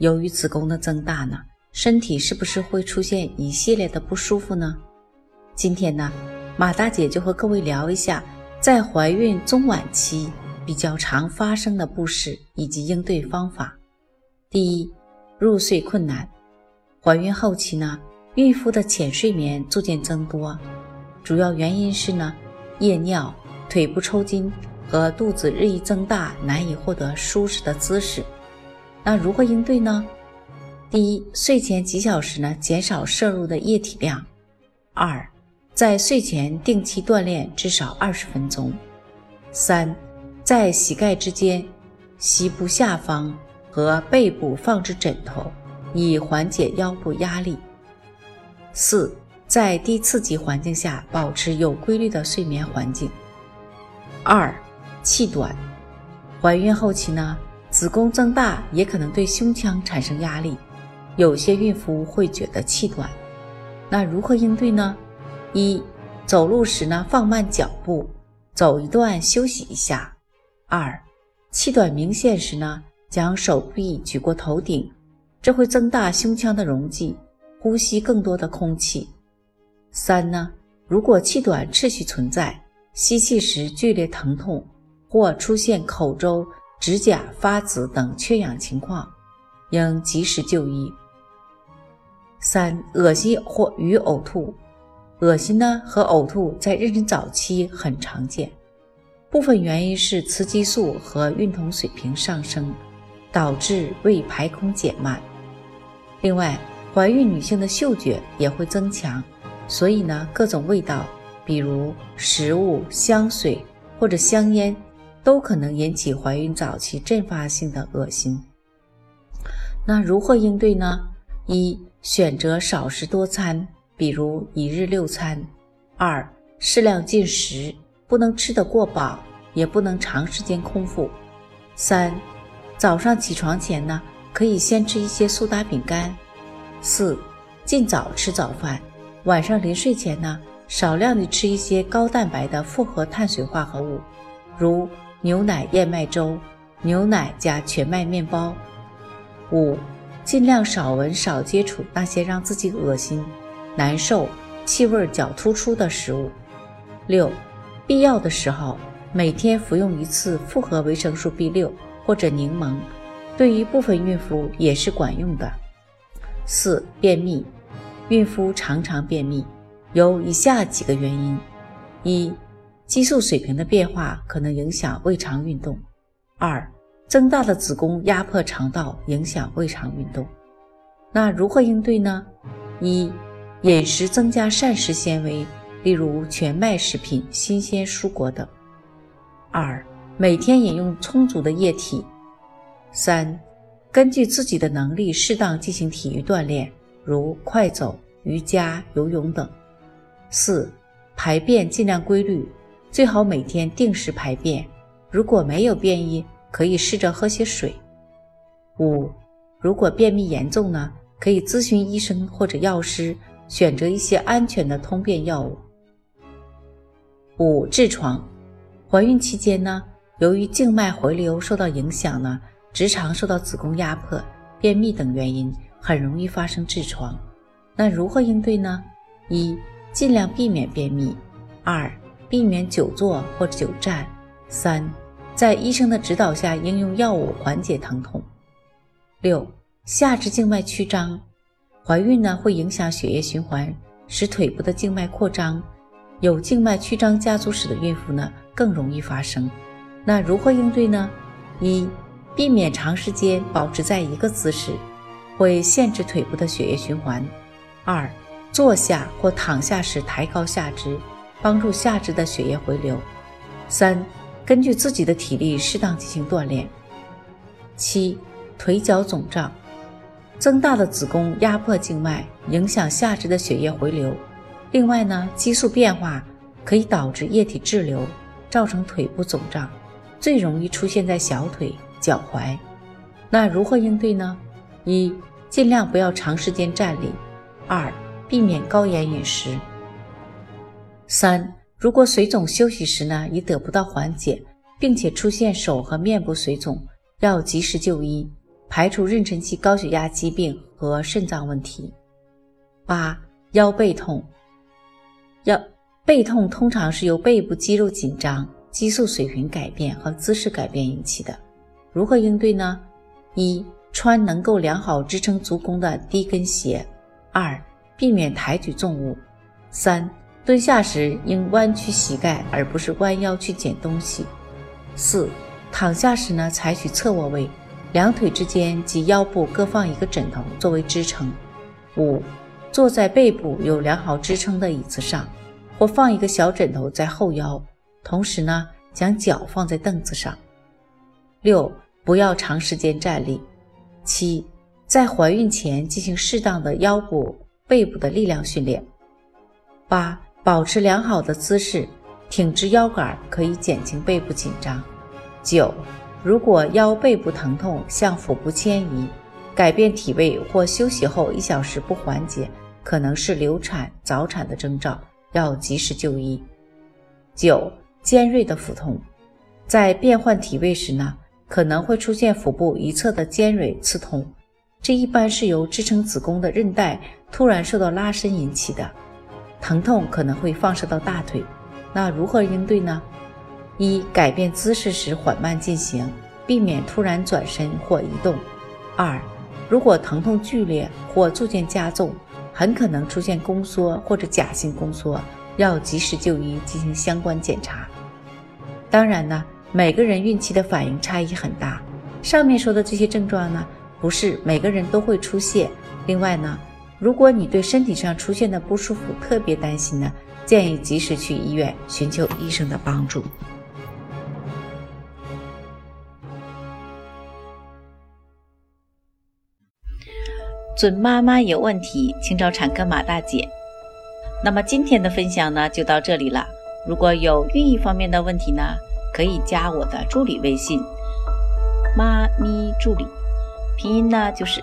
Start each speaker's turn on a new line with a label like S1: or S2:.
S1: 由于子宫的增大呢，身体是不是会出现一系列的不舒服呢？今天呢，马大姐就和各位聊一下，在怀孕中晚期比较常发生的不适以及应对方法。第一，入睡困难。怀孕后期呢，孕妇的浅睡眠逐渐增多，主要原因是呢，夜尿、腿部抽筋和肚子日益增大，难以获得舒适的姿势。那如何应对呢？第一，睡前几小时呢，减少摄入的液体量。二，在睡前定期锻炼至少二十分钟。三，在膝盖之间、膝部下方和背部放置枕头，以缓解腰部压力。四，在低刺激环境下保持有规律的睡眠环境。二，气短，怀孕后期呢？子宫增大也可能对胸腔产生压力，有些孕妇会觉得气短，那如何应对呢？一、走路时呢放慢脚步，走一段休息一下。二、气短明显时呢，将手臂举过头顶，这会增大胸腔的容积，呼吸更多的空气。三呢，如果气短持续存在，吸气时剧烈疼痛或出现口周。指甲发紫等缺氧情况，应及时就医。三、恶心或与呕吐，恶心呢和呕吐在妊娠早期很常见，部分原因是雌激素和孕酮水平上升，导致胃排空减慢。另外，怀孕女性的嗅觉也会增强，所以呢，各种味道，比如食物、香水或者香烟。都可能引起怀孕早期阵发性的恶心。那如何应对呢？一、选择少食多餐，比如一日六餐。二、适量进食，不能吃得过饱，也不能长时间空腹。三、早上起床前呢，可以先吃一些苏打饼干。四、尽早吃早饭，晚上临睡前呢，少量的吃一些高蛋白的复合碳水化合物，如。牛奶燕麦粥、牛奶加全麦面包。五、尽量少闻、少接触那些让自己恶心、难受、气味较突出的食物。六、必要的时候每天服用一次复合维生素 B 六或者柠檬，对于部分孕妇也是管用的。四、便秘，孕妇常常便秘，有以下几个原因：一、激素水平的变化可能影响胃肠运动。二、增大的子宫压迫肠道，影响胃肠运动。那如何应对呢？一、饮食增加膳食纤维，例如全麦食品、新鲜蔬果等。二、每天饮用充足的液体。三、根据自己的能力适当进行体育锻炼，如快走、瑜伽、游泳等。四、排便尽量规律。最好每天定时排便，如果没有便意，可以试着喝些水。五，如果便秘严重呢，可以咨询医生或者药师，选择一些安全的通便药物。五，痔疮，怀孕期间呢，由于静脉回流受到影响呢，直肠受到子宫压迫、便秘等原因，很容易发生痔疮。那如何应对呢？一，尽量避免便秘。二。避免久坐或久站。三，在医生的指导下应用药物缓解疼痛。六，下肢静脉曲张，怀孕呢会影响血液循环，使腿部的静脉扩张，有静脉曲张家族史的孕妇呢更容易发生。那如何应对呢？一，避免长时间保持在一个姿势，会限制腿部的血液循环。二，坐下或躺下时抬高下肢。帮助下肢的血液回流。三、根据自己的体力适当进行锻炼。七、腿脚肿胀，增大的子宫压迫静脉，影响下肢的血液回流。另外呢，激素变化可以导致液体滞留，造成腿部肿胀，最容易出现在小腿、脚踝。那如何应对呢？一、尽量不要长时间站立；二、避免高盐饮食；三、如果水肿休息时呢，已得不到缓解，并且出现手和面部水肿，要及时就医，排除妊娠期高血压疾病和肾脏问题。八、腰背痛。腰背痛通常是由背部肌肉紧张、激素水平改变和姿势改变引起的。如何应对呢？一、穿能够良好支撑足弓的低跟鞋；二、避免抬举重物；三、蹲下时应弯曲膝盖，而不是弯腰去捡东西；四、躺下时呢，采取侧卧位，两腿之间及腰部各放一个枕头作为支撑；五。坐在背部有良好支撑的椅子上，或放一个小枕头在后腰，同时呢，将脚放在凳子上。六，不要长时间站立。七，在怀孕前进行适当的腰部、背部的力量训练。八，保持良好的姿势，挺直腰杆可以减轻背部紧张。九，如果腰背部疼痛向腹部迁移。改变体位或休息后一小时不缓解，可能是流产、早产的征兆，要及时就医。九、尖锐的腹痛，在变换体位时呢，可能会出现腹部一侧的尖锐刺痛，这一般是由支撑子宫的韧带突然受到拉伸引起的，疼痛可能会放射到大腿。那如何应对呢？一、改变姿势时缓慢进行，避免突然转身或移动。二、如果疼痛剧烈或逐渐加重，很可能出现宫缩或者假性宫缩，要及时就医进行相关检查。当然呢，每个人孕期的反应差异很大，上面说的这些症状呢，不是每个人都会出现。另外呢，如果你对身体上出现的不舒服特别担心呢，建议及时去医院寻求医生的帮助。准妈妈有问题，请找产科马大姐。那么今天的分享呢，就到这里了。如果有孕育方面的问题呢，可以加我的助理微信“妈咪助理”，拼音呢就是